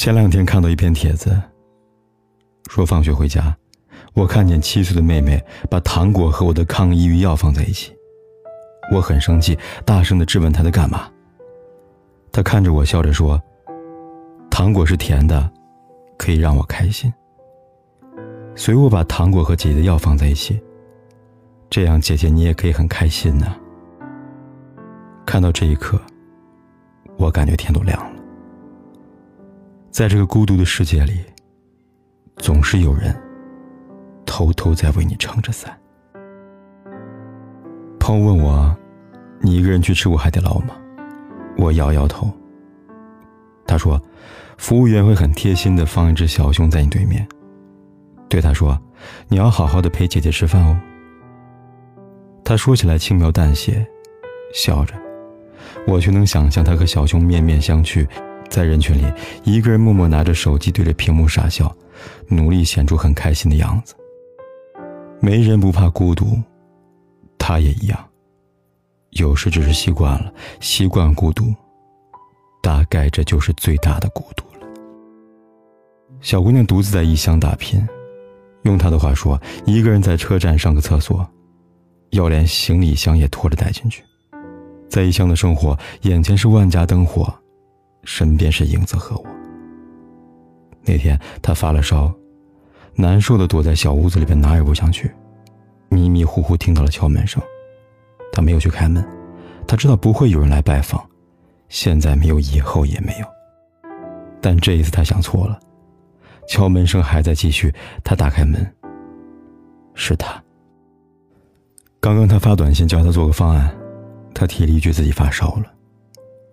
前两天看到一篇帖子，说放学回家，我看见七岁的妹妹把糖果和我的抗抑郁药放在一起，我很生气，大声的质问她在干嘛。她看着我笑着说：“糖果是甜的，可以让我开心。”所以我把糖果和姐姐的药放在一起，这样姐姐你也可以很开心呢。看到这一刻，我感觉天都亮了。在这个孤独的世界里，总是有人偷偷在为你撑着伞。朋友问我：“你一个人去吃过海底捞吗？”我摇摇头。他说：“服务员会很贴心的放一只小熊在你对面，对他说：‘你要好好的陪姐姐吃饭哦。’”他说起来轻描淡写，笑着，我却能想象他和小熊面面相觑。在人群里，一个人默默拿着手机对着屏幕傻笑，努力显出很开心的样子。没人不怕孤独，他也一样。有时只是习惯了，习惯孤独，大概这就是最大的孤独了。小姑娘独自在异乡打拼，用她的话说，一个人在车站上个厕所，要连行李箱也拖着带进去。在异乡的生活，眼前是万家灯火。身边是影子和我。那天他发了烧，难受的躲在小屋子里边，哪也不想去。迷迷糊糊听到了敲门声，他没有去开门，他知道不会有人来拜访，现在没有，以后也没有。但这一次他想错了，敲门声还在继续。他打开门，是他。刚刚他发短信叫他做个方案，他提了一句自己发烧了。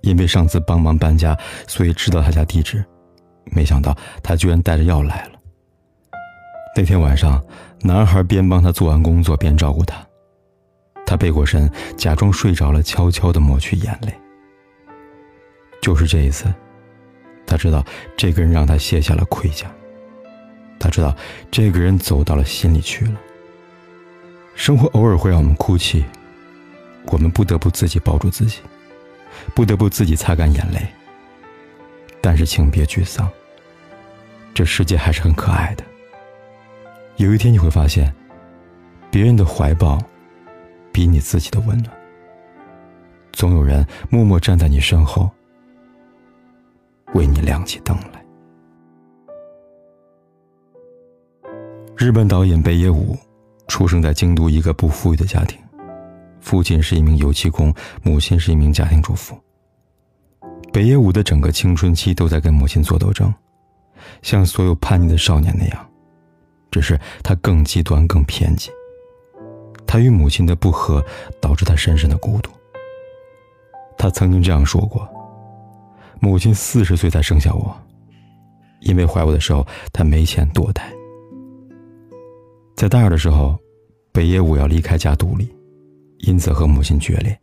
因为上次帮忙搬家，所以知道他家地址。没想到他居然带着药来了。那天晚上，男孩边帮他做完工作边照顾他。他背过身，假装睡着了，悄悄地抹去眼泪。就是这一次，他知道这个人让他卸下了盔甲。他知道这个人走到了心里去了。生活偶尔会让我们哭泣，我们不得不自己抱住自己。不得不自己擦干眼泪，但是请别沮丧。这世界还是很可爱的。有一天你会发现，别人的怀抱比你自己的温暖。总有人默默站在你身后，为你亮起灯来。日本导演北野武出生在京都一个不富裕的家庭。父亲是一名油漆工，母亲是一名家庭主妇。北野武的整个青春期都在跟母亲做斗争，像所有叛逆的少年那样，只是他更极端、更偏激。他与母亲的不和导致他深深的孤独。他曾经这样说过：“母亲四十岁才生下我，因为怀我的时候她没钱堕胎。”在大二的时候，北野武要离开家独立。因此和母亲决裂，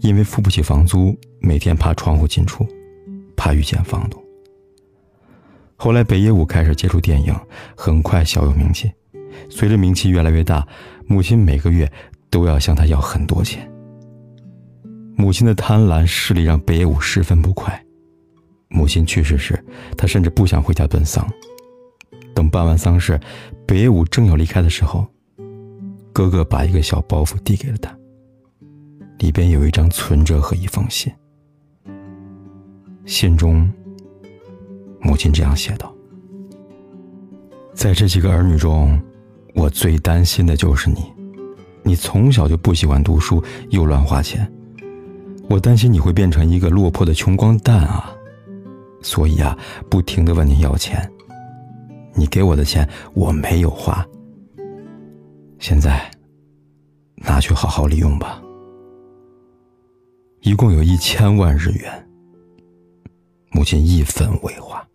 因为付不起房租，每天爬窗户进出，怕遇见房东。后来北野武开始接触电影，很快小有名气。随着名气越来越大，母亲每个月都要向他要很多钱。母亲的贪婪势力让北野武十分不快。母亲去世时，他甚至不想回家奔丧。等办完丧事，北野武正要离开的时候，哥哥把一个小包袱递给了他。里边有一张存折和一封信。信中，母亲这样写道：“在这几个儿女中，我最担心的就是你。你从小就不喜欢读书，又乱花钱，我担心你会变成一个落魄的穷光蛋啊！所以啊，不停的问你要钱。你给我的钱我没有花。现在，拿去好好利用吧。一共有一千万日元，母亲一分未花。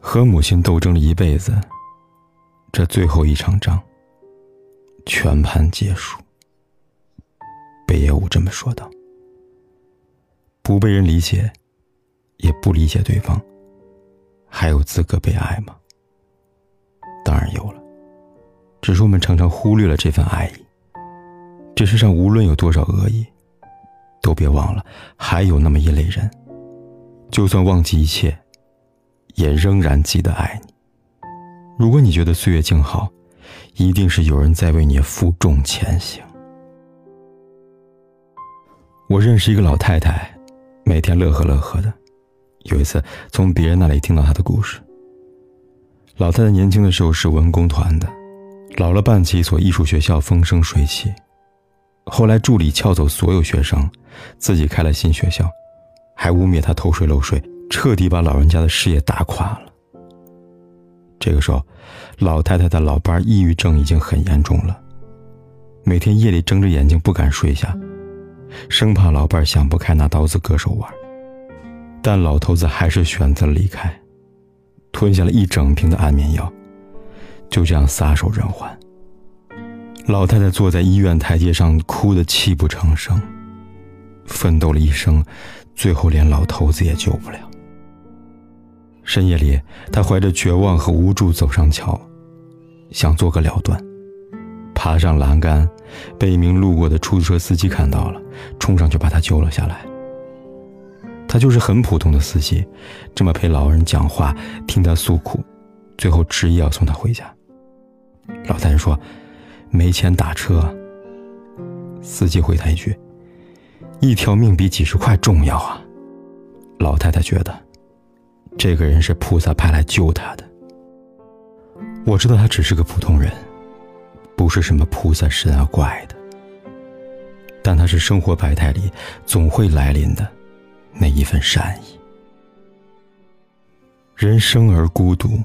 和母亲斗争了一辈子，这最后一场仗，全盘皆输。北野武这么说道：“不被人理解，也不理解对方，还有资格被爱吗？当然有了，只是我们常常忽略了这份爱意。这世上无论有多少恶意，都别忘了，还有那么一类人，就算忘记一切。”也仍然记得爱你。如果你觉得岁月静好，一定是有人在为你负重前行。我认识一个老太太，每天乐呵乐呵的。有一次从别人那里听到她的故事。老太太年轻的时候是文工团的，老了办起一所艺术学校，风生水起。后来助理撬走所有学生，自己开了新学校，还污蔑她偷税漏税。彻底把老人家的事业打垮了。这个时候，老太太的老伴抑郁症已经很严重了，每天夜里睁着眼睛不敢睡下，生怕老伴想不开拿刀子割手腕。但老头子还是选择了离开，吞下了一整瓶的安眠药，就这样撒手人寰。老太太坐在医院台阶上，哭得泣不成声，奋斗了一生，最后连老头子也救不了。深夜里，他怀着绝望和无助走上桥，想做个了断。爬上栏杆，被一名路过的出租车司机看到了，冲上去把他救了下来。他就是很普通的司机，这么陪老人讲话，听他诉苦，最后执意要送他回家。老太太说：“没钱打车。”司机回他一句：“一条命比几十块重要啊。”老太太觉得。这个人是菩萨派来救他的。我知道他只是个普通人，不是什么菩萨神啊怪的。但他是生活百态里总会来临的那一份善意。人生而孤独，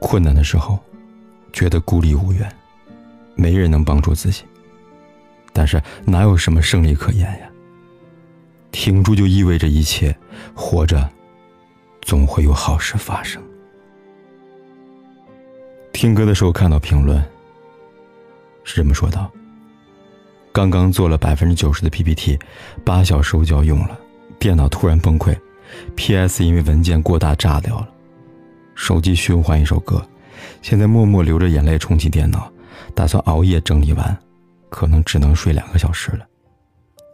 困难的时候，觉得孤立无援，没人能帮助自己。但是哪有什么胜利可言呀？挺住就意味着一切，活着。总会有好事发生。听歌的时候看到评论，是这么说道：“刚刚做了百分之九十的 PPT，八小时就要用了，电脑突然崩溃，PS 因为文件过大炸掉了，手机循环一首歌，现在默默流着眼泪重启电脑，打算熬夜整理完，可能只能睡两个小时了，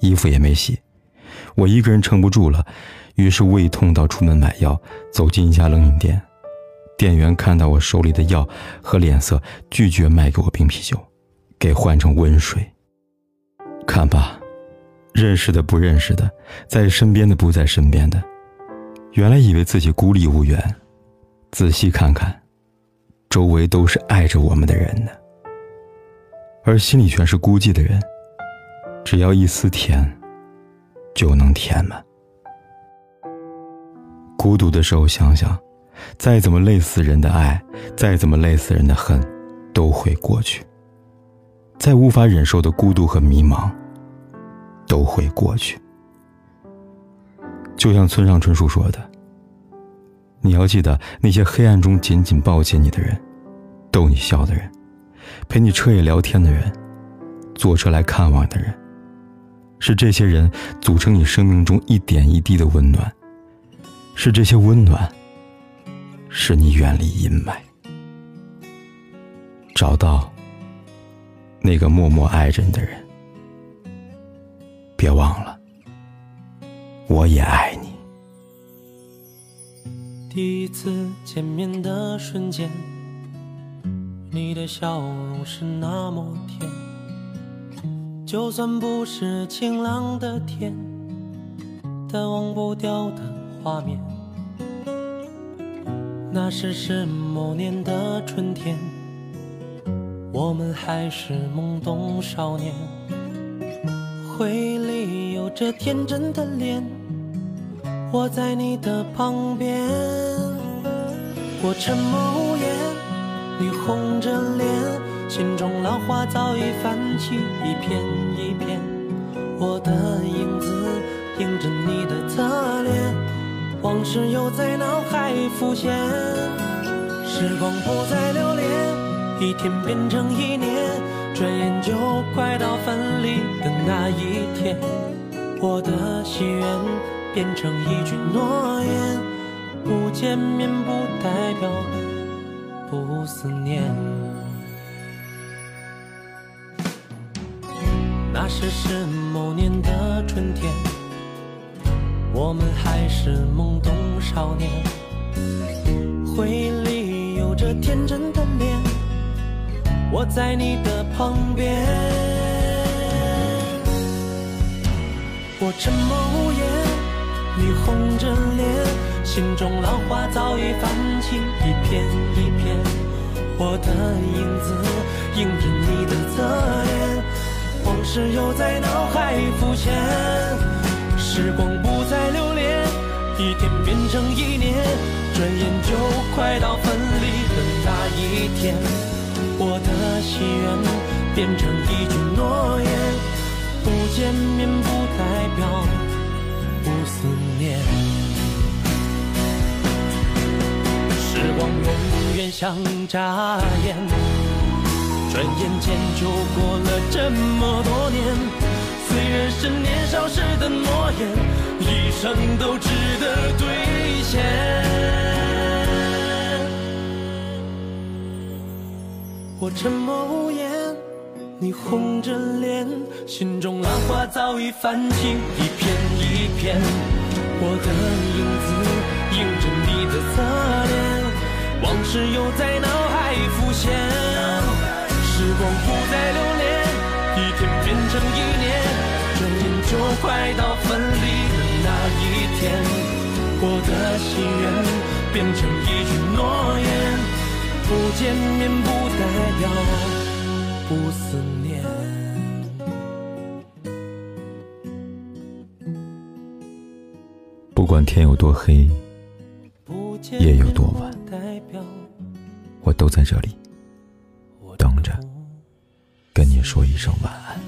衣服也没洗，我一个人撑不住了。”于是胃痛到出门买药，走进一家冷饮店，店员看到我手里的药和脸色，拒绝卖给我冰啤酒，给换成温水。看吧，认识的不认识的，在身边的不在身边的，原来以为自己孤立无援，仔细看看，周围都是爱着我们的人呢。而心里全是孤寂的人，只要一丝甜，就能填满。孤独的时候，想想，再怎么累死人的爱，再怎么累死人的恨，都会过去。再无法忍受的孤独和迷茫，都会过去。就像村上春树说的：“你要记得那些黑暗中紧紧抱紧你的人，逗你笑的人，陪你彻夜聊天的人，坐车来看望的人，是这些人组成你生命中一点一滴的温暖。”是这些温暖，使你远离阴霾，找到那个默默爱着你的人。别忘了，我也爱你。第一次见面的瞬间，你的笑容是那么甜，就算不是晴朗的天，但忘不掉的。画面，那是是某年的春天，我们还是懵懂少年，回忆里有着天真的脸，我在你的旁边，我沉默无言，你红着脸。心中浪花早已泛起一片一片。我的影子映着你的侧脸，往事又在脑海浮现。时光不再留恋，一天变成一年，转眼就快到分离的那一天。我的心愿变成一句诺言，不见面不代表不思念。那时是某年的春天，我们还是懵懂少年，回忆里有着天真的脸，我在你的旁边，我沉默无言，你红着脸，心中浪花早已泛起一片一片，我的影子映着你的侧脸。往事又在脑海浮现，时光不再留恋，一天变成一年，转眼就快到分离的那一天。我的心愿变成一句诺言，不见面不代表不思念。时光永远像眨眼。转眼间就过了这么多年，虽然是年少时的诺言，一生都值得兑现。我沉默无言，你红着脸，心中浪花早已泛起一片一片。我的影子映着你的侧，往事又在脑海浮现。时光不再留恋，一天变成一年，转眼就快到分离的那一天。我的心愿变成一句诺言，不见面不代表不思念。不管天有多黑，夜有多晚，我都在这里。等着，跟你说一声晚安。